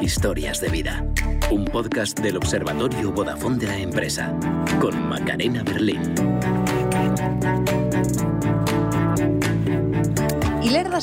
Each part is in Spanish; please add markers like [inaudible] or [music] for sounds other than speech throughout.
Historias de vida. Un podcast del Observatorio Vodafone de la empresa con Macarena Berlín.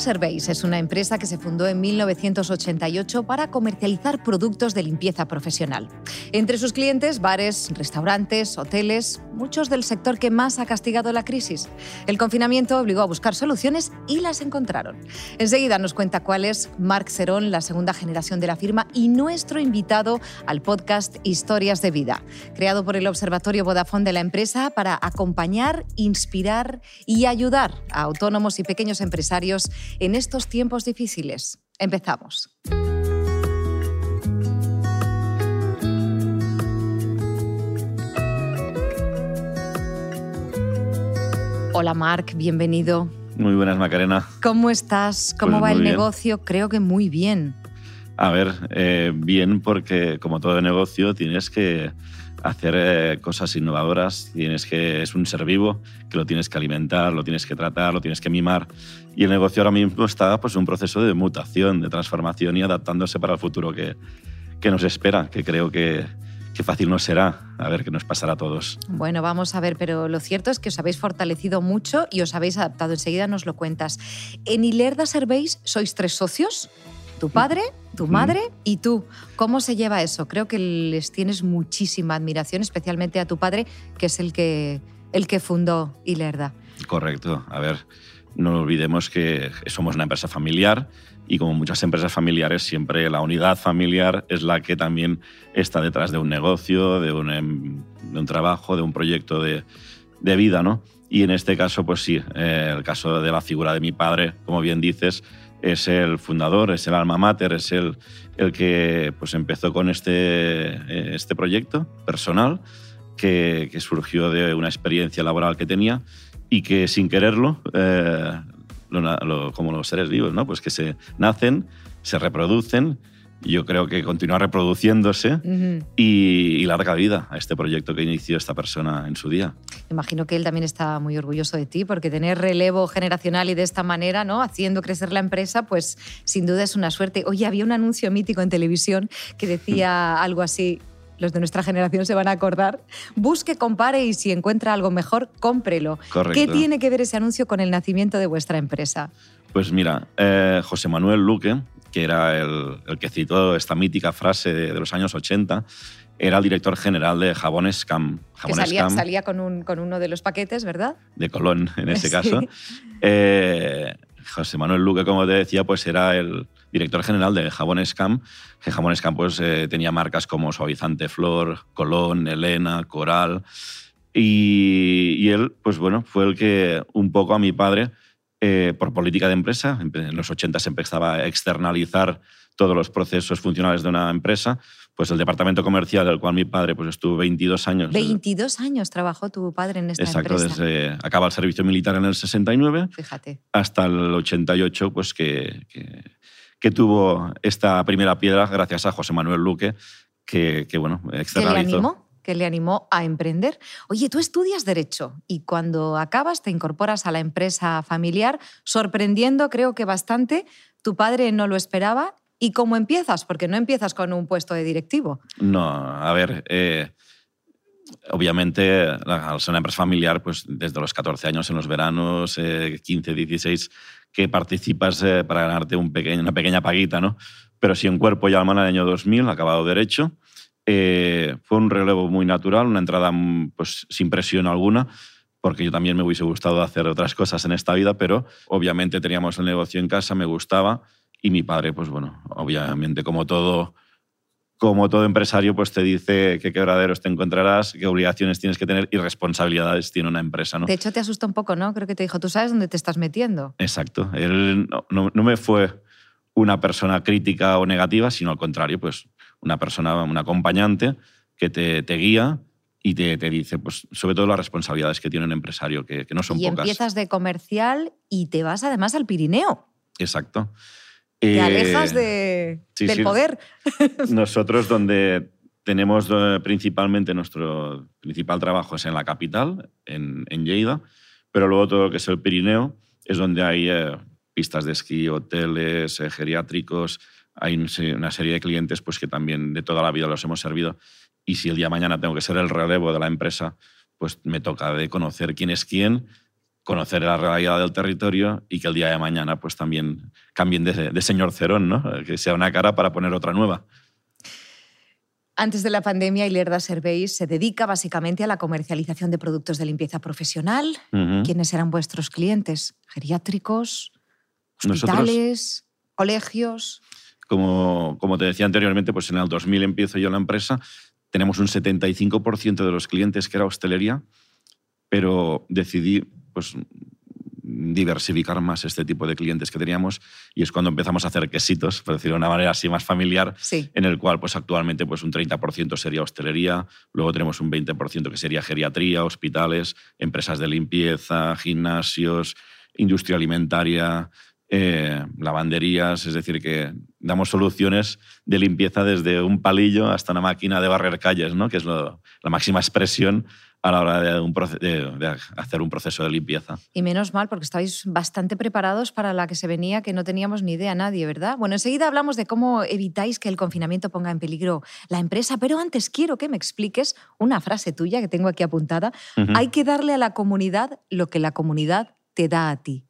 Serveis es una empresa que se fundó en 1988 para comercializar productos de limpieza profesional. Entre sus clientes, bares, restaurantes, hoteles, muchos del sector que más ha castigado la crisis. El confinamiento obligó a buscar soluciones y las encontraron. Enseguida nos cuenta cuál es Marc Cerón, la segunda generación de la firma, y nuestro invitado al podcast Historias de Vida, creado por el Observatorio Vodafone de la empresa para acompañar, inspirar y ayudar a autónomos y pequeños empresarios en estos tiempos difíciles. Empezamos. Hola Marc, bienvenido. Muy buenas, Macarena. ¿Cómo estás? ¿Cómo Pues va el bien. negocio? Creo que muy bien. A ver, eh, bien porque como todo negocio tienes que hacer eh, cosas innovadoras, tienes que es un ser vivo que lo tienes que alimentar, lo tienes que tratar, lo tienes que mimar y el negocio ahora mismo está pues un proceso de mutación, de transformación y adaptándose para el futuro que, que nos espera, que creo que, que fácil no será, a ver qué nos pasará a todos. Bueno, vamos a ver, pero lo cierto es que os habéis fortalecido mucho y os habéis adaptado. Enseguida nos lo cuentas. En Ilerda Serveis sois tres socios, tu padre, tu madre y tú. ¿Cómo se lleva eso? Creo que les tienes muchísima admiración, especialmente a tu padre, que es el que, el que fundó Ilerda. Correcto. A ver, no olvidemos que somos una empresa familiar y como muchas empresas familiares, siempre la unidad familiar es la que también está detrás de un negocio, de un, em, de un trabajo, de un proyecto de, de vida, ¿no? Y en este caso, pues sí, eh, el caso de la figura de mi padre, como bien dices, es el fundador, es el alma mater, es el, el que pues, empezó con este, eh, este proyecto personal que, que surgió de una experiencia laboral que tenía y que sin quererlo, eh, lo lo- como los seres vivos, ¿no? pues que se nacen, se reproducen, yo creo que continúa reproduciéndose y larga vida a este proyecto que inició esta persona en su día. Imagino que él también está muy orgulloso de ti, porque tener relevo generacional y de esta manera, ¿no? Haciendo crecer la empresa, pues sin duda es una suerte. Oye, había un anuncio mítico en televisión que decía [laughs] algo así. Los de nuestra generación se van a acordar. Busque, compare y si encuentra algo mejor, cómprelo. Correcto. ¿Qué tiene que ver ese anuncio con el nacimiento de vuestra empresa? Pues mira, eh, José Manuel Luque, que era el, el que citó esta mítica frase de, de los años 80, era el director general de Jabones Cam. Que salía, Cam salía con, un- con uno de los paquetes, ¿verdad? de Colón, en [laughs] Sí. caso. Eh, José Manuel Luque, como te decía, pues era el director general de Jabones Cam, que Jabones Cam pues, eh, tenía marcas como Suavizante Flor, Colón, Elena, Coral. Y, y él, pues bueno, fue el que un poco a mi padre, eh, por política de empresa, en los 80 se empezaba a externalizar todos los procesos funcionales de una empresa, pues el departamento comercial, del cual mi padre pues, estuvo 22 años. 22 años trabajó tu padre en esta Exacto, empresa. desde acaba el servicio militar en el 69 Fíjate. hasta el 88, pues que, que, que tuvo esta primera piedra gracias a José Manuel Luque, que, que bueno, ¿Qué le externalizó. animó? Que le animó a emprender. Oye, tú estudias Derecho y cuando acabas te incorporas a la empresa familiar, sorprendiendo, creo que bastante. Tu padre no lo esperaba. ¿Y cómo empiezas? Porque no empiezas con un puesto de directivo. No, a ver, eh, obviamente al ser una empresa familiar, pues desde los 14 años en los veranos, eh, 15, 16, que participas eh, para ganarte un una pequeña paguita, ¿no? Pero sí en cuerpo y alma en el año 2000, acabado derecho. Eh, fue un relevo muy natural, una entrada mm, pues, sin presión alguna, porque yo también me hubiese gustado hacer otras cosas en esta vida, pero obviamente teníamos el negocio en casa, me gustaba, y mi padre, pues bueno, obviamente como todo como todo empresario, pues te dice qué quebraderos te encontrarás, qué obligaciones tienes que tener y responsabilidades tiene una empresa, ¿no? De hecho, te asustó un poco, ¿no? Creo que te dijo, tú sabes dónde te estás metiendo. Exacto. Él no, no- no me fue una persona crítica o negativa, sino al contrario, pues una persona, un acompañante que te, te guía y te, te dice, pues sobre todo las responsabilidades que tiene un empresario, que, que no son y pocas. empiezas de comercial y te vas además al Pirineo. Exacto. Te Eh, alejas de, sí, del sí. poder. [laughs] Nosotros donde tenemos eh, principalmente nuestro principal trabajo es en la capital, en, en Lleida, pero luego todo lo que es el Pirineo es donde hay eh, pistas de esquí, hoteles, eh, geriátricos, hay una serie de clientes pues, que también de toda la vida los hemos servido y si el día de mañana tengo que ser el relevo de la empresa, pues me toca de conocer quién es quién, conocer la realidad del territorio y que el día de mañana pues también cambien de, de señor Cerón, ¿no? que sea una cara para poner otra nueva. Antes de la pandemia, Ilerda Serveis se dedica básicamente a la comercialización de productos de limpieza profesional. ¿Quiénes eran vuestros clientes? ¿Geriátricos? ¿Hospitales? ¿Colegios? Como, como te decía anteriormente, pues en el 2000 empiezo yo la empresa. Tenemos un 75% de los clientes que era hostelería, pero decidí pues, diversificar más este tipo de clientes que teníamos y es cuando empezamos a hacer quesitos, por decirlo de una manera así más familiar, en el cual pues actualmente pues un 30% sería hostelería, luego tenemos un 20% que sería geriatría, hospitales, empresas de limpieza, gimnasios, industria alimentaria, eh, lavanderías, es decir, que damos soluciones de limpieza desde un palillo hasta una máquina de barrer calles, ¿no? que es la máxima expresión a la hora de, hacer un proceso de limpieza. Y menos mal, porque estáis bastante preparados para la que se venía, que no teníamos ni idea nadie, ¿verdad? Bueno, enseguida hablamos de cómo evitáis que el confinamiento ponga en peligro la empresa, pero antes quiero que me expliques una frase tuya que tengo aquí apuntada. Hay que darle a la comunidad lo que la comunidad te da a ti.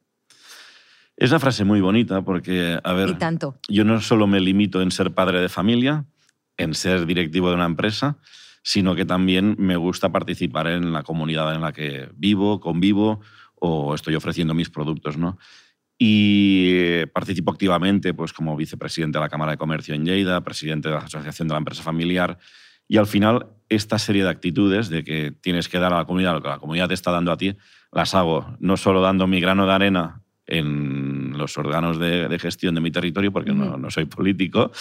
Es una frase muy bonita porque, a ver, tanto? yo no solo me limito en ser padre de familia, en ser directivo de una empresa, sino que también me gusta participar en la comunidad en la que vivo, convivo o estoy ofreciendo mis productos. ¿no? Y participo activamente pues, como vicepresidente de la Cámara de Comercio en Lleida, presidente de la Asociación de la Empresa Familiar. Y al final, esta serie de actitudes de que tienes que dar a la comunidad lo que la comunidad te está dando a ti, las hago no solo dando mi grano de arena en los órganos de, gestión de mi territorio, porque no, no, soy político,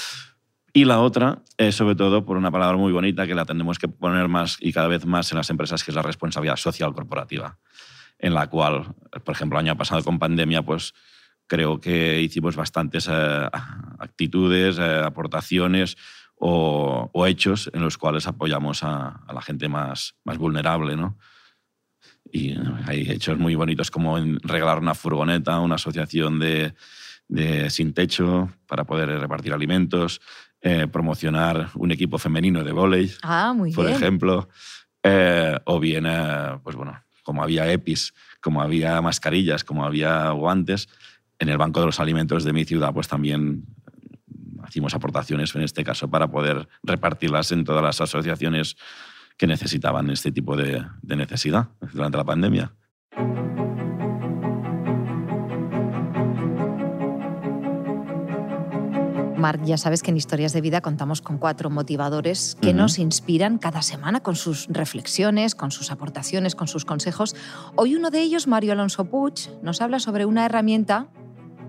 y la otra es sobre todo por una palabra muy bonita que la tenemos que poner más y cada vez más en las empresas, que es la responsabilidad social corporativa, en la cual, por ejemplo, el año pasado con pandemia, pues creo que hicimos bastantes eh, actitudes, eh, aportaciones o, hechos en los cuales apoyamos a, la gente más, más vulnerable, ¿no? Y hay hechos muy bonitos como regalar una furgoneta a una asociación de, de sin techo para poder repartir alimentos, eh, promocionar un equipo femenino de vóley, ah, por ejemplo, eh, o bien, eh, pues bueno, como había EPIs, como había mascarillas, como había guantes, en el Banco de los Alimentos de mi ciudad, pues también hicimos aportaciones en este caso para poder repartirlas en todas las asociaciones que necesitaban este tipo de necesidad durante la pandemia. Marc, ya sabes que en Historias de Vida contamos con cuatro motivadores que nos inspiran cada semana con sus reflexiones, con sus aportaciones, con sus consejos. Hoy uno de ellos, Mario Alonso Puig, nos habla sobre una herramienta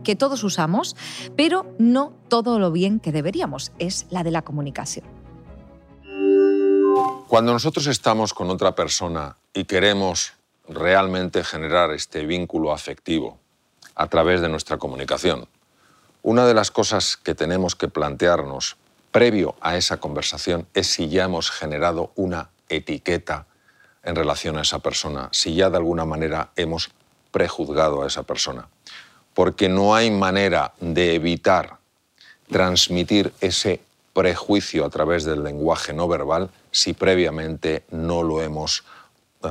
que todos usamos, pero no todo lo bien que deberíamos, es la de la comunicación. Cuando nosotros estamos con otra persona y queremos realmente generar este vínculo afectivo a través de nuestra comunicación, una de las cosas que tenemos que plantearnos previo a esa conversación es si ya hemos generado una etiqueta en relación a esa persona, si ya de alguna manera hemos prejuzgado a esa persona. Porque no hay manera de evitar transmitir ese prejuicio a través del lenguaje no verbal si previamente no lo hemos eh,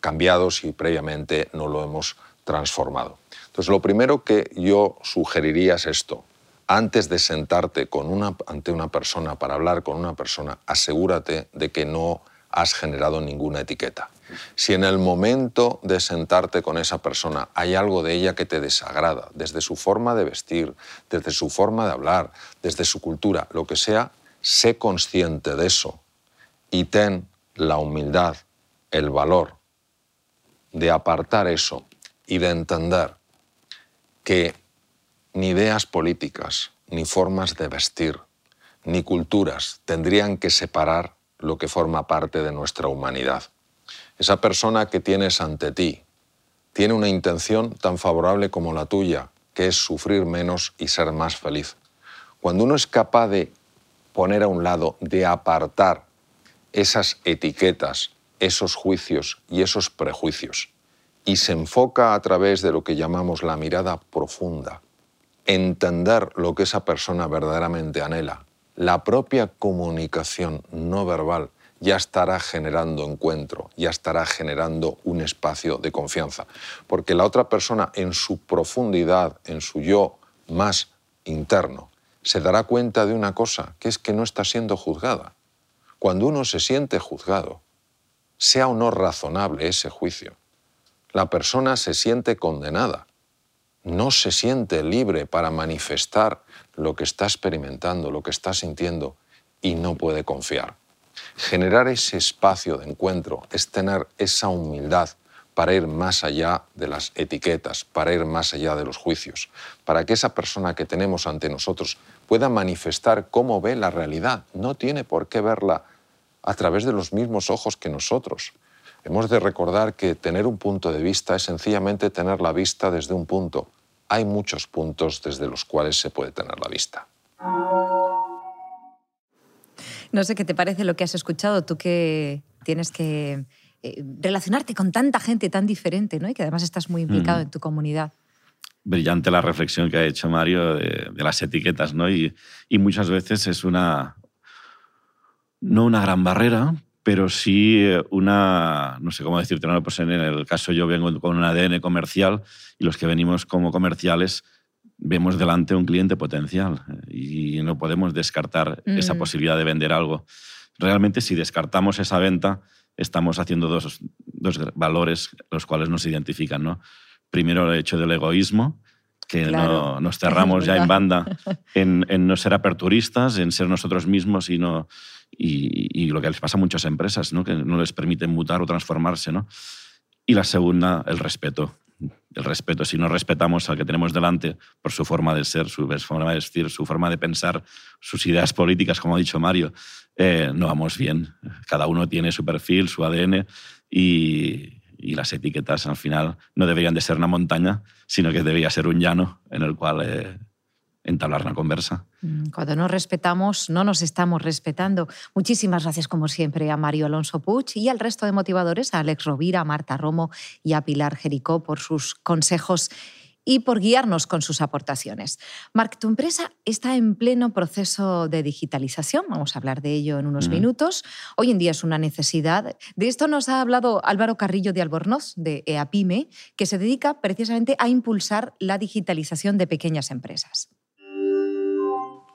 cambiado, si previamente no lo hemos transformado. Entonces, lo primero que yo sugeriría es esto. Antes de sentarte con una, ante una persona para hablar con una persona, asegúrate de que no has generado ninguna etiqueta. Si en el momento de sentarte con esa persona hay algo de ella que te desagrada, desde su forma de vestir, desde su forma de hablar, desde su cultura, lo que sea, sé consciente de eso y ten la humildad, el valor de apartar eso y de entender que ni ideas políticas, ni formas de vestir, ni culturas tendrían que separar lo que forma parte de nuestra humanidad. Esa persona que tienes ante ti tiene una intención tan favorable como la tuya, que es sufrir menos y ser más feliz. Cuando uno es capaz de poner a un lado, de apartar esas etiquetas, esos juicios y esos prejuicios, y se enfoca a través de lo que llamamos la mirada profunda, entender lo que esa persona verdaderamente anhela, la propia comunicación no verbal ya estará generando encuentro, ya estará generando un espacio de confianza, porque la otra persona en su profundidad, en su yo más interno, se dará cuenta de una cosa, que es que no está siendo juzgada. Cuando uno se siente juzgado, sea o no razonable ese juicio, la persona se siente condenada, no se siente libre para manifestar lo que está experimentando, lo que está sintiendo y no puede confiar. Generar ese espacio de encuentro es tener esa humildad para ir más allá de las etiquetas, para ir más allá de los juicios, para que esa persona que tenemos ante nosotros pueda manifestar cómo ve la realidad. No tiene por qué verla a través de los mismos ojos que nosotros. Hemos de recordar que tener un punto de vista es sencillamente tener la vista desde un punto. Hay muchos puntos desde los cuales se puede tener la vista. No sé qué te parece lo que has escuchado, tú que tienes que eh, relacionarte con tanta gente tan diferente, ¿no? Y que además estás muy implicado en tu comunidad. Brillante la reflexión que ha hecho Mario de, las etiquetas, ¿no? Y, y, muchas veces es una, no una gran barrera, pero sí una, no sé cómo decirte, ¿no? pues en el caso yo vengo con un ADN comercial y los que venimos como comerciales vemos delante un cliente potencial y no podemos descartar esa mm. posibilidad de vender algo. Realmente si descartamos esa venta, estamos haciendo dos, dos valores los cuales nos identifican. ¿no? Primero el hecho del egoísmo, que no, nos [laughs] cerramos ya en banda [laughs] en, en, no ser aperturistas, en ser nosotros mismos y, no, y, lo que les pasa a muchas empresas, ¿no? que no les permiten mutar o transformarse. ¿no? Y la segunda, el respeto. El respeto. Si no respetamos al que tenemos delante por su forma de ser, su forma de vestir, su forma de pensar, sus ideas políticas, como ha dicho Mario, eh, no vamos bien. Cada uno tiene su perfil, su ADN y, las etiquetas al final no deberían de ser una montaña, sino que debería ser un llano en el cual eh, entablar una conversa. Mm, cuando no respetamos, no nos estamos respetando. Muchísimas gracias, como siempre, a Mario Alonso Puig y al resto de motivadores, a Alex Rovira, a Marta Romo y a Pilar Jericó por sus consejos y por guiarnos con sus aportaciones. Marc, tu empresa está en pleno proceso de digitalización, vamos a hablar de ello en unos minutos. Hoy en día es una necesidad. De esto nos ha hablado Álvaro Carrillo de Albornoz, de EAPIME, que se dedica precisamente a impulsar la digitalización de pequeñas empresas.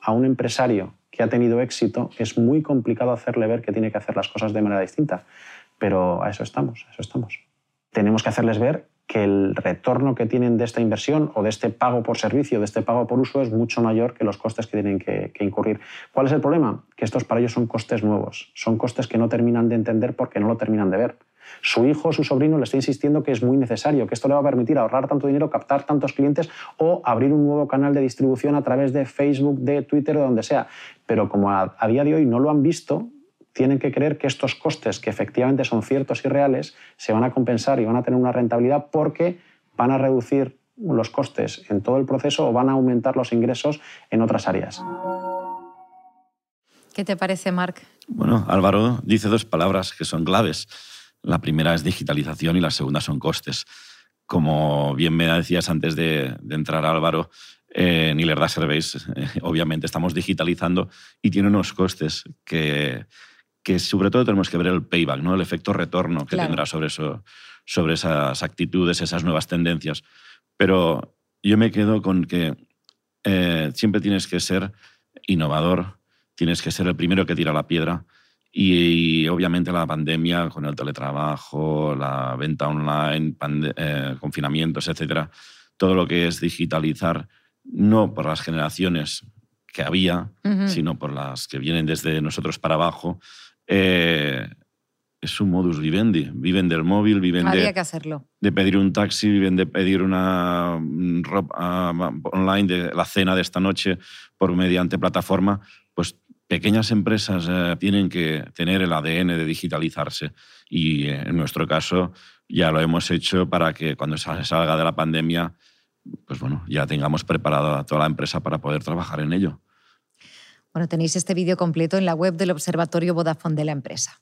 A un empresario que ha tenido éxito es muy complicado hacerle ver que tiene que hacer las cosas de manera distinta, pero a eso estamos, a eso estamos. Tenemos que hacerles ver que el retorno que tienen de esta inversión o de este pago por servicio, de este pago por uso, es mucho mayor que los costes que tienen que, incurrir. ¿Cuál es el problema? Que estos para ellos son costes nuevos, son costes que no terminan de entender porque no lo terminan de ver. Su hijo o su sobrino le está insistiendo que es muy necesario, que esto le va a permitir ahorrar tanto dinero, captar tantos clientes o abrir un nuevo canal de distribución a través de Facebook, de Twitter o donde sea. Pero como a día de hoy no lo han visto, tienen que creer que estos costes, que efectivamente son ciertos y reales, se van a compensar y van a tener una rentabilidad porque van a reducir los costes en todo el proceso o van a aumentar los ingresos en otras áreas. ¿Qué te parece, Marc? Bueno, Álvaro dice dos palabras que son claves. La primera es digitalización y la segunda son costes. Como bien me decías antes de, entrar, Álvaro, eh, en Ilerda Surveys, eh, obviamente estamos digitalizando y tiene unos costes que, que sobre todo tenemos que ver el payback, ¿no? el efecto retorno que tendrá sobre, eso, sobre esas actitudes, esas nuevas tendencias. Pero yo me quedo con que eh, siempre tienes que ser innovador, tienes que ser el primero que tira la piedra. Y, obviamente la pandemia, con el teletrabajo, la venta online, eh, confinamientos, etcétera, todo lo que es digitalizar, no por las generaciones que había, sino por las que vienen desde nosotros para abajo, eh, es un modus vivendi. Viven del móvil, viven de, que hacerlo. de pedir un taxi, viven de pedir una ropa online de la cena de esta noche por mediante plataforma. Pequeñas empresas eh, tienen que tener el ADN de digitalizarse y eh, en nuestro caso ya lo hemos hecho para que cuando salga de la pandemia pues bueno, ya tengamos preparada toda la empresa para poder trabajar en ello. Bueno, tenéis este vídeo completo en la web del Observatorio Vodafone de la empresa.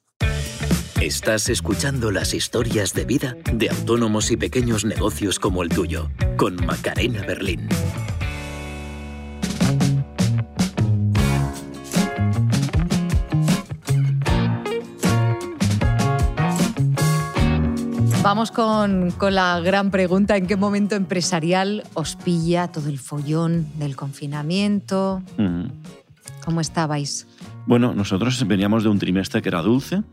Estás escuchando las historias de vida de autónomos y pequeños negocios como el tuyo, con Macarena Berlín. Vamos con, con, la gran pregunta, ¿en qué momento empresarial os pilla todo el follón del confinamiento? Ujú. ¿Cómo estabais? Bueno, nosotros veníamos de un trimestre que era dulce.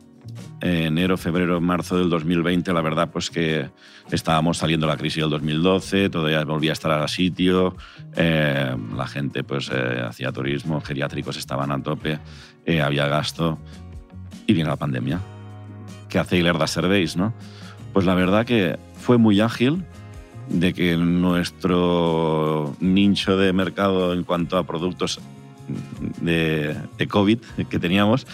Enero, febrero, marzo del 2020, la verdad, pues que estábamos saliendo de la crisis del 2012, todavía volvía a estar a sitio, eh, la gente pues eh, hacía turismo, geriátricos estaban a tope, eh, había gasto y viene la pandemia. ¿Qué hace Ilerda Serveis, no? Pues la verdad que fue muy ágil de que nuestro nicho de mercado en cuanto a productos de, de COVID que teníamos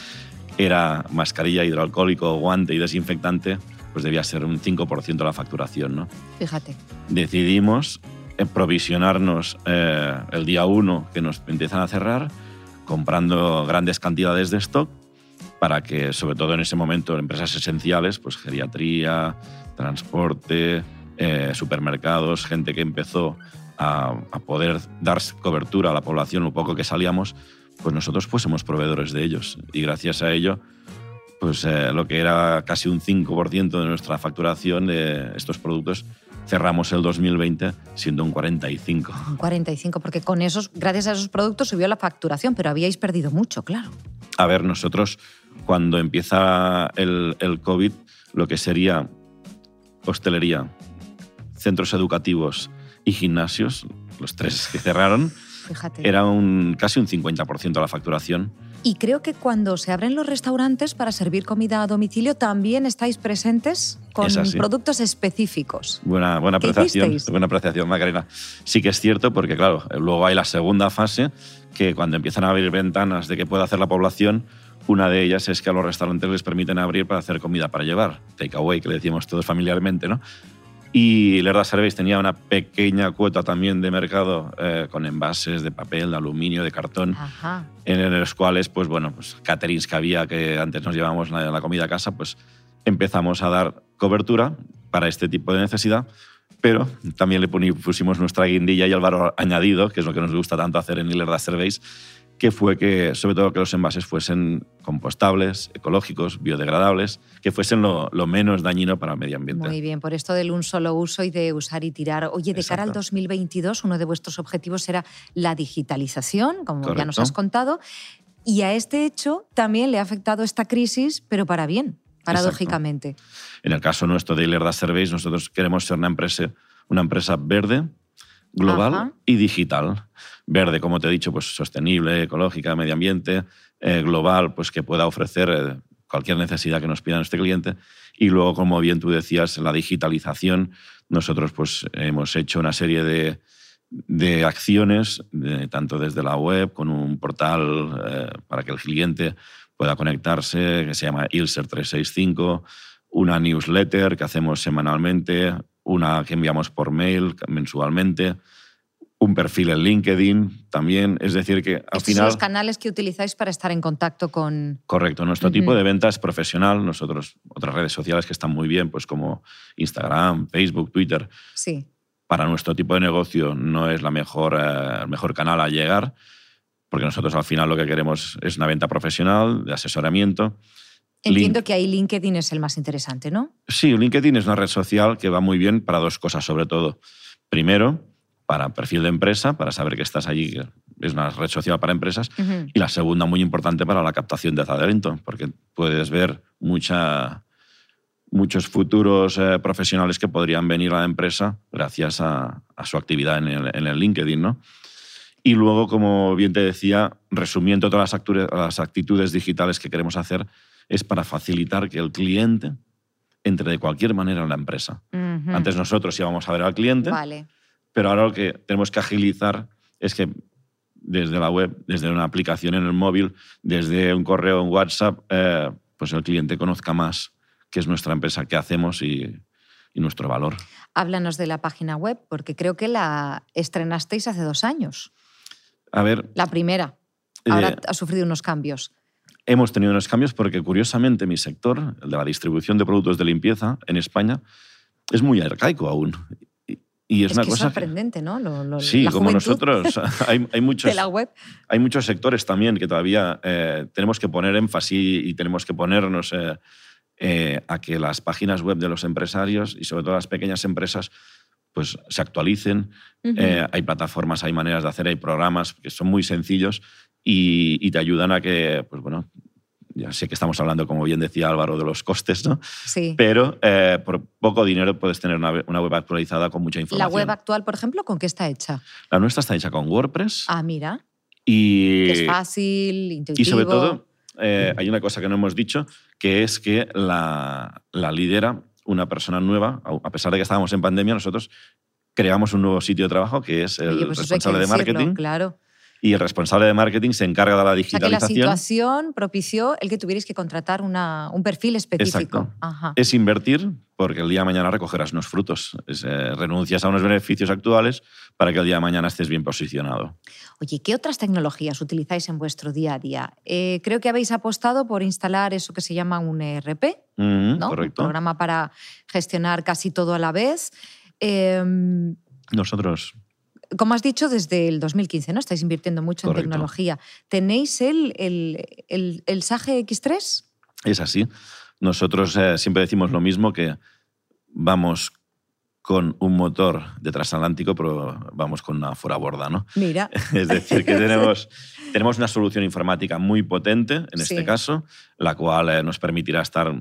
era mascarilla hidroalcohólico, guante y desinfectante, pues debía ser un 5% de la facturación. ¿no? Fíjate. Decidimos eh, provisionarnos eh, el día 1 que nos empiezan a cerrar, comprando grandes cantidades de stock para que, sobre todo en ese momento, empresas esenciales, pues geriatría, transporte, eh, supermercados, gente que empezó a, poder dar cobertura a la población un poco que salíamos, pues nosotros fuésemos proveedores de ellos. Y gracias a ello, pues eh, lo que era casi un 5% de nuestra facturación de estos productos, cerramos el 2020 siendo un 45. Un 45, porque con esos, gracias a esos productos subió la facturación, pero habíais perdido mucho, claro. A ver, nosotros cuando empieza el, el COVID, lo que sería hostelería, centros educativos y gimnasios, los tres que cerraron, Fíjate. era un, casi un 50% de la facturación. Y creo que cuando se abren los restaurantes para servir comida a domicilio también estáis presentes con productos específicos. Buena, buena apreciación, buena apreciación, Macarena. Sí que es cierto porque, claro, luego hay la segunda fase que cuando empiezan a abrir ventanas de que pueda hacer la población, una de ellas es que a los restaurantes les permiten abrir para hacer comida para llevar, takeaway, que le decimos todos familiarmente, ¿no? Y Lerda Service tenía una pequeña cuota también de mercado eh, con envases de papel, de aluminio, de cartón, Ajá. en los cuales, pues bueno, pues caterings que había que antes nos llevábamos la, la comida a casa, pues empezamos a dar cobertura para este tipo de necesidad, pero también le pusimos nuestra guindilla y el valor añadido, que es lo que nos gusta tanto hacer en Lerda Service, que fue que, sobre todo, que los envases fuesen compostables, ecológicos, biodegradables, que fuesen lo, lo, menos dañino para el medio ambiente. Muy bien, por esto del un solo uso y de usar y tirar. Oye, de Exacto. cara al 2022, uno de vuestros objetivos era la digitalización, como Correcto. ya nos has contado, y a este hecho también le ha afectado esta crisis, pero para bien, paradójicamente. Exacto. En el caso nuestro de Lerda Service, nosotros queremos ser una empresa, una empresa verde, global Ajá. y digital. Verde, como te he dicho, pues sostenible, ecológica, medio ambiente. Eh, global, pues que pueda ofrecer eh, cualquier necesidad que nos pida nuestro cliente. Y luego, como bien tú decías, la digitalización. Nosotros pues hemos hecho una serie de, de acciones, de, tanto desde la web, con un portal eh, para que el cliente pueda conectarse, que se llama Ilser 365, una newsletter que hacemos semanalmente, una que enviamos por mail mensualmente, un perfil en LinkedIn también. Es decir, que al Estos final. son los canales que utilizáis para estar en contacto con. Correcto. Nuestro uh -huh. tipo de venta es profesional. Nosotros, otras redes sociales que están muy bien, pues como Instagram, Facebook, Twitter. Sí. Para nuestro tipo de negocio no es la mejor, eh, el mejor canal a llegar, porque nosotros al final lo que queremos es una venta profesional, de asesoramiento. Entiendo Link... que ahí LinkedIn es el más interesante, ¿no? Sí, LinkedIn es una red social que va muy bien para dos cosas, sobre todo. Primero, para perfil de empresa, para saber que estás allí, que es una red social para empresas. Uh -huh. Y la segunda, muy importante, para la captación de talento, porque puedes ver mucha, muchos futuros eh, profesionales que podrían venir a la empresa gracias a, a su actividad en el, en el, LinkedIn, ¿no? Y luego, como bien te decía, resumiendo todas las, las actitudes digitales que queremos hacer, es para facilitar que el cliente entre de cualquier manera en la empresa. Uh -huh. Antes nosotros íbamos a ver al cliente, vale. pero ahora lo que tenemos que agilizar es que desde la web, desde una aplicación en el móvil, desde un correo en WhatsApp, eh, pues el cliente conozca más qué es nuestra empresa, qué hacemos y, y nuestro valor. Háblanos de la página web, porque creo que la estrenasteis hace dos años. A ver. La primera. Ahora eh, ha sufrido unos cambios. Hemos tenido unos cambios porque, curiosamente, mi sector, el de la distribución de productos de limpieza en España, es muy arcaico aún. Y es, Es una que es cosa. que- sorprendente, ¿no? Lo- lo- Sí, la como juventud nosotros. [laughs] [laughs] Hay, hay muchos, de la web. hay muchos sectores también que todavía eh, tenemos que poner énfasis y tenemos que ponernos eh, eh, a que las páginas web de los empresarios y sobre todo las pequeñas empresas pues se actualicen. Eh, hay plataformas, hay maneras de hacer, hay programas que son muy sencillos y, y te ayudan a que, pues bueno, ya sé que estamos hablando, como bien decía Álvaro, de los costes, ¿no? sí. Pero eh, por poco dinero puedes tener una, una web actualizada con mucha La información. web actual, por ejemplo, ¿con qué está hecha? La nuestra está hecha con WordPress Ah, mira, y, que es fácil, intuitivo. y sobre todo eh, hay una cosa que no hemos dicho, que es que la, la lidera una persona nueva. A pesar de que estábamos en pandemia, nosotros creamos un nuevo sitio de trabajo que es el Oye, pues responsable de decirlo, marketing. Claro. Y el responsable de marketing se encarga de la O sea que la digitalización. situación propició el que tuvierais que contratar una, un perfil específico. Exacto. Ajá. es invertir porque el día de mañana recogerás unos frutos. Es, eh, renuncias a unos beneficios actuales para que el día de mañana estés bien posicionado. Oye, ¿qué otras tecnologías utilizáis en vuestro día a día? Eh, creo que habéis apostado por instalar eso que se llama un ERP, Mm, ¿no? Correcto. Un programa para gestionar casi todo a la vez. Eh, Nosotros como has dicho, desde el 2015, ¿no? Estáis invirtiendo mucho Correcto. en tecnología. ¿Tenéis el, el, el, el SAGE X3? Es así. Nosotros eh, siempre decimos lo mismo, que vamos con un motor de transatlántico, pero vamos con una fuera borda, ¿no? Mira. [laughs] Es decir, que tenemos, tenemos una solución informática muy potente, en este Sí. caso, la cual eh, nos permitirá estar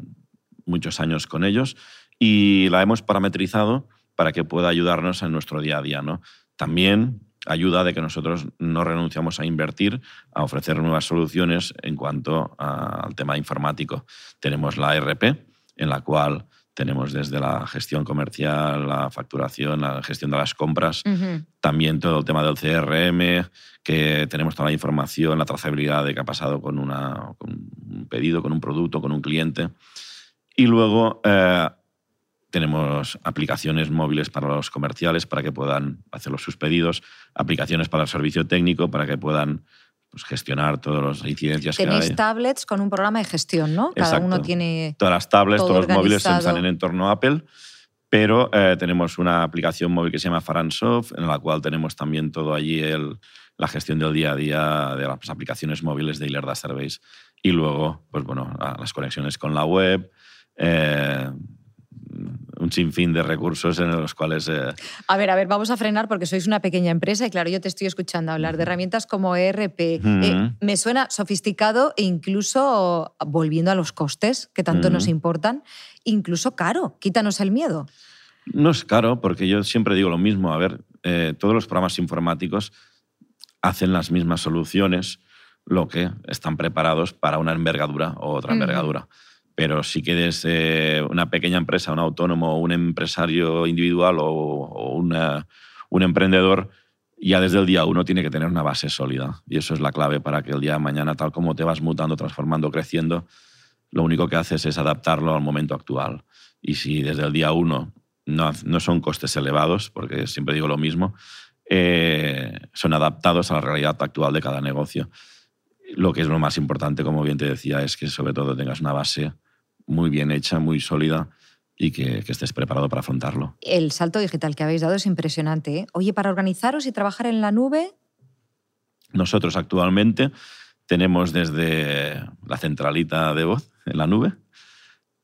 muchos años con ellos y la hemos parametrizado para que pueda ayudarnos en nuestro día a día, ¿no? También ayuda de que nosotros no renunciamos a invertir, a ofrecer nuevas soluciones en cuanto a- al tema informático. Tenemos la RP, en la cual tenemos desde la gestión comercial, la facturación, la gestión de las compras, también todo el tema del CRM, que tenemos toda la información, la trazabilidad de qué ha pasado con, una, con un pedido, con un producto, con un cliente. Y luego eh, tenemos aplicaciones móviles para los comerciales para que puedan hacer sus pedidos, aplicaciones para el servicio técnico para que puedan pues, gestionar todas las incidencias que Tenéis hay. tablets con un programa de gestión, ¿no? Cada Exacto. uno tiene... Todas las tablets, todo todos los móviles están en entorno Apple, pero eh, tenemos una aplicación móvil que se llama Faransoft, en la cual tenemos también todo allí el, la gestión del día a día de las aplicaciones móviles de Ilerda Database. Y luego, pues bueno, las conexiones con la web, eh, un sinfín de recursos en los cuales... eh, A ver, a ver, vamos a frenar porque sois una pequeña empresa y claro, yo te estoy escuchando hablar de herramientas como ERP. Eh, Ujú. me suena sofisticado e incluso, volviendo a los costes que tanto nos Ujú. importan, incluso caro. Quítanos el miedo. No es caro, porque yo siempre digo lo mismo. A ver, eh, todos los programas informáticos hacen las mismas soluciones, lo que están preparados para una envergadura o otra envergadura. Pero si eh, una pequeña empresa, un autónomo, un empresario individual o, o una- un emprendedor, ya desde el día uno tiene que tener una base sólida. Y eso es la clave para que el día de mañana, tal como te vas mutando, transformando, creciendo, lo único que haces es adaptarlo al momento actual. Y si desde el día uno no, no son costes elevados, porque siempre digo lo mismo, eh, son adaptados a la realidad actual de cada negocio. Lo que es lo más importante, como bien te decía, es que sobre todo tengas una base muy bien hecha, muy sólida y que, que estés preparado para afrontarlo. El salto digital que habéis dado es impresionante. ¿eh? Oye, para organizaros y trabajar en la nube, Nosotros actualmente tenemos desde la centralita de voz en la nube,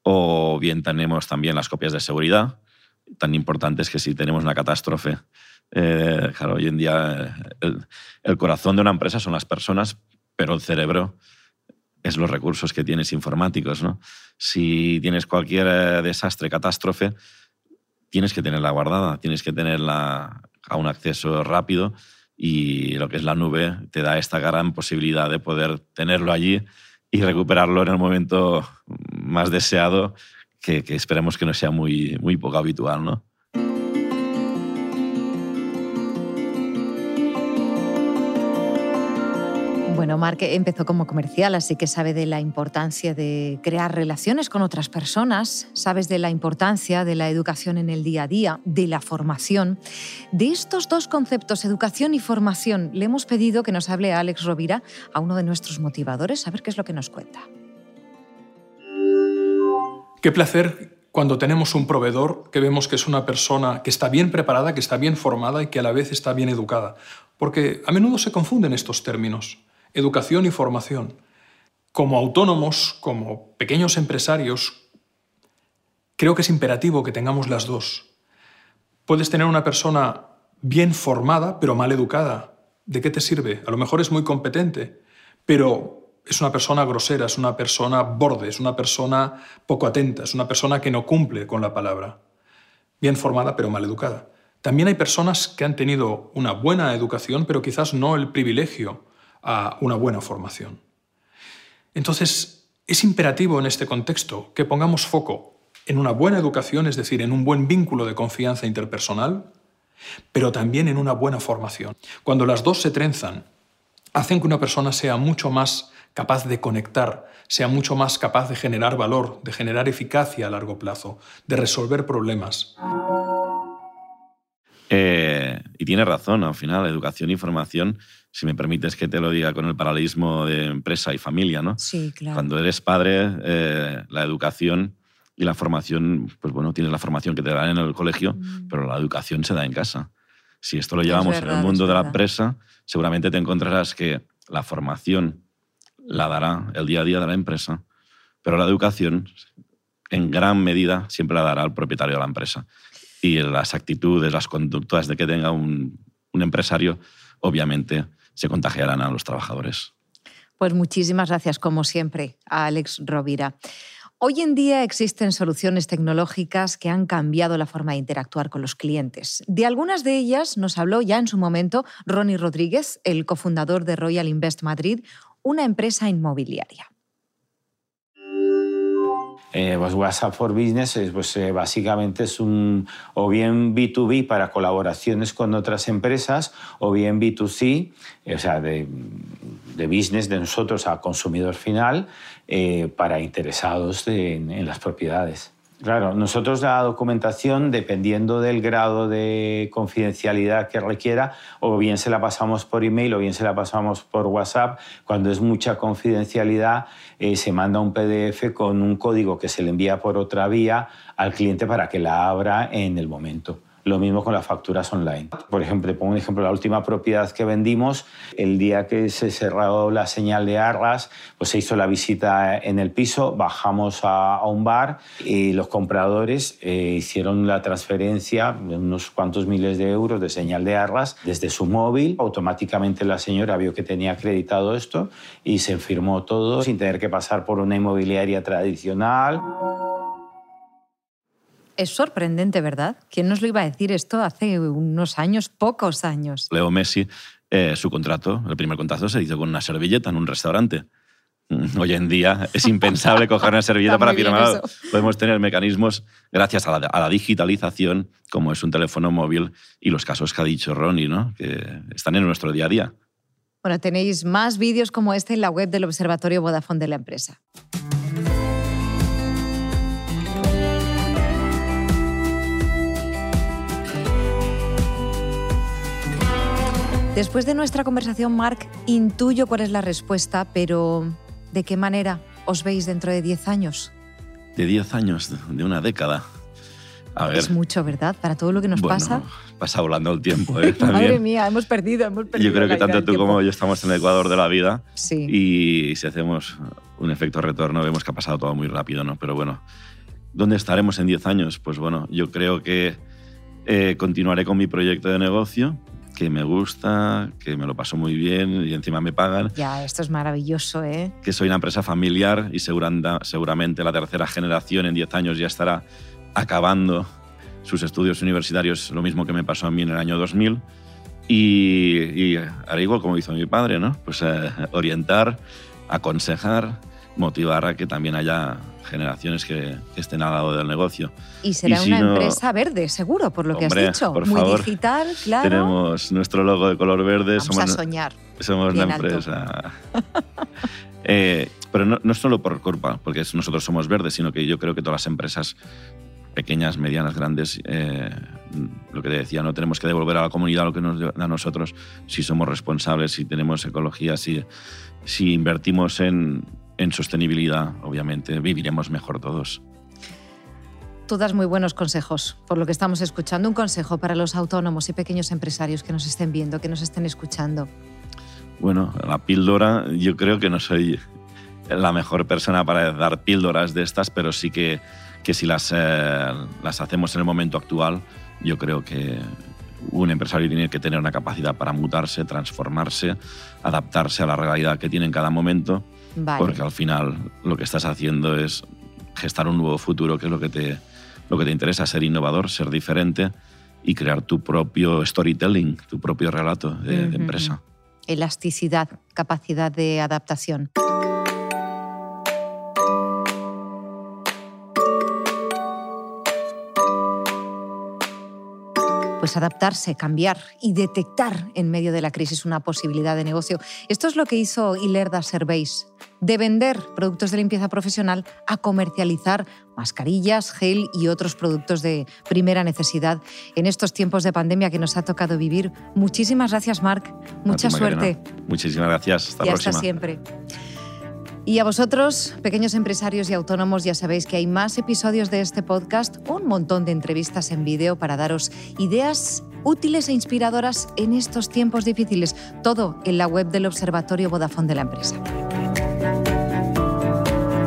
o bien tenemos también las copias de seguridad, tan importantes que si tenemos una catástrofe, eh, claro, hoy en día eh, el, el corazón de una empresa son las personas, pero el cerebro es los recursos que tienes informáticos. ¿no? Si tienes cualquier eh, desastre, catástrofe, tienes que tenerla guardada, tienes que tenerla a un acceso rápido y lo que es la nube te da esta gran posibilidad de poder tenerlo allí y recuperarlo en el momento más deseado, que, que esperemos que no sea muy, muy poco habitual. ¿no? Bueno, Mark empezó como comercial, así que sabe de la importancia de crear relaciones con otras personas, sabes de la importancia de la educación en el día a día, de la formación. De estos dos conceptos, educación y formación, le hemos pedido que nos hable a Alex Rovira, a uno de nuestros motivadores, a ver qué es lo que nos cuenta. Qué placer cuando tenemos un proveedor que vemos que es una persona que está bien preparada, que está bien formada y que a la vez está bien educada. Porque a menudo se confunden estos términos educación y formación. Como autónomos, como pequeños empresarios, creo que es imperativo que tengamos las dos. Puedes tener una persona bien formada, pero mal educada. ¿De qué te sirve? A lo mejor es muy competente, pero es una persona grosera, es una persona borde, es una persona poco atenta, es una persona que no cumple con la palabra. Bien formada, pero mal educada. También hay personas que han tenido una buena educación, pero quizás no el privilegio a una buena formación. Entonces, es imperativo en este contexto que pongamos foco en una buena educación, es decir, en un buen vínculo de confianza interpersonal, pero también en una buena formación. Cuando las dos se trenzan, hacen que una persona sea mucho más capaz de conectar, sea mucho más capaz de generar valor, de generar eficacia a largo plazo, de resolver problemas. Eh, y tiene razón, al final, educación y formación si me permites que te lo diga con el paralelismo de empresa y familia, ¿no? Sí, claro. Cuando eres padre, eh, la educación y la formación, pues bueno, tienes la formación que te dan en el colegio, mm. pero la educación se da en casa. Si esto lo llevamos en el mundo de la empresa, seguramente te encontrarás que la formación la dará el día a día de la empresa, pero la educación, en gran medida, siempre la dará el propietario de la empresa. Y las actitudes, las conductas de que tenga un, un empresario, obviamente, se contagiarán a los trabajadores. Pues muchísimas gracias, como siempre, a Alex Rovira. Hoy en día existen soluciones tecnológicas que han cambiado la forma de interactuar con los clientes. De algunas de ellas nos habló ya en su momento Ronnie Rodríguez, el cofundador de Royal Invest Madrid, una empresa inmobiliaria. Eh, pues WhatsApp for Business pues, eh, básicamente es un o bien B2B para colaboraciones con otras empresas o bien B2C, o sea, de, de business de nosotros a consumidor final eh, para interesados en las propiedades. Claro, nosotros la documentación, dependiendo del grado de confidencialidad que requiera, o bien se la pasamos por email o bien se la pasamos por WhatsApp. Cuando es mucha confidencialidad, eh, se manda un PDF con un código que se le envía por otra vía al cliente para que la abra en el momento. Lo mismo con las facturas online. Por ejemplo, pongo un ejemplo, la última propiedad que vendimos, el día que se cerró la señal de arras, pues se hizo la visita en el piso, bajamos a, un bar y los compradores eh, hicieron la transferencia de unos cuantos miles de euros de señal de arras desde su móvil. Automáticamente la señora vio que tenía acreditado esto y se firmó todo sin tener que pasar por una inmobiliaria tradicional. Es sorprendente, ¿verdad? ¿Quién nos lo iba a decir esto hace unos años, pocos años? Leo Messi, eh, su contrato, el primer contrato se hizo con una servilleta en un restaurante. Mm, hoy en día es impensable [laughs] coger una servilleta para firmar. Podemos tener mecanismos, gracias a la, digitalización, como es un teléfono móvil y los casos que ha dicho Ronnie, ¿no? que están en nuestro día a día. Bueno, tenéis más vídeos como este en la web del Observatorio Vodafone de la empresa. Después de nuestra conversación, Mark, intuyo cuál es la respuesta, pero ¿de qué manera os veis dentro de 10 años? De 10 años, de una década. A ver. Es mucho, ¿verdad? Para todo lo que nos bueno, pasa. Pasa volando el tiempo, ¿eh? [laughs] Madre mía, hemos perdido, hemos perdido. Yo creo que tanto tú como yo estamos en el Ecuador de la vida. Sí. Y si hacemos un efecto retorno, vemos que ha pasado todo muy rápido, ¿no? Pero bueno, ¿dónde estaremos en 10 años? Pues bueno, yo creo que eh, continuaré con mi proyecto de negocio, que me gusta, que me lo paso muy bien y encima me pagan. Ya, esto es maravilloso, ¿eh? Que soy una empresa familiar y seguramente la tercera generación en 10 años ya estará acabando sus estudios universitarios, lo mismo que me pasó a mí en el año 2000. Y, y haré igual como hizo mi padre, ¿no? Pues eh, orientar, aconsejar motivar a que también haya generaciones que, estén al lado del negocio. Y será una empresa verde, seguro, por lo que has dicho. Muy digital, claro. Tenemos nuestro logo de color verde. Vamos somos, a soñar. Somos una empresa. [laughs] Eh, pero no, no, solo por culpa, porque nosotros somos verdes, sino que yo creo que todas las empresas pequeñas, medianas, grandes, eh, lo que te decía, no tenemos que devolver a la comunidad lo que nos da a nosotros si somos responsables, si tenemos ecología, si, si invertimos en, en sostenibilidad, obviamente viviremos mejor todos. Tú das muy buenos consejos, por lo que estamos escuchando. Un consejo para los autónomos y pequeños empresarios que nos estén viendo, que nos estén escuchando. Bueno, la píldora, yo creo que no soy la mejor persona para dar píldoras de estas, pero sí que que si las, eh, las hacemos en el momento actual, yo creo que un empresario tiene que tener una capacidad para mutarse, transformarse, adaptarse a la realidad que tiene en cada momento, porque al final lo que estás haciendo es gestar un nuevo futuro, que es lo que te, lo que te interesa, ser innovador, ser diferente y crear tu propio storytelling, tu propio relato de empresa. Elasticidad, capacidad de adaptación. pues adaptarse, cambiar y detectar en medio de la crisis una posibilidad de negocio. Esto es lo que hizo Ilerda Surveys, de vender productos de limpieza profesional a comercializar mascarillas, gel y otros productos de primera necesidad en estos tiempos de pandemia que nos ha tocado vivir. Muchísimas gracias, Marc. Mucha suerte. Muchísimas gracias. Hasta y hasta siempre. Y a vosotros, pequeños empresarios y autónomos, ya sabéis que hay más episodios de este podcast, un montón de entrevistas en vídeo para daros ideas útiles e inspiradoras en estos tiempos difíciles. Todo en la web del Observatorio Vodafone de la empresa.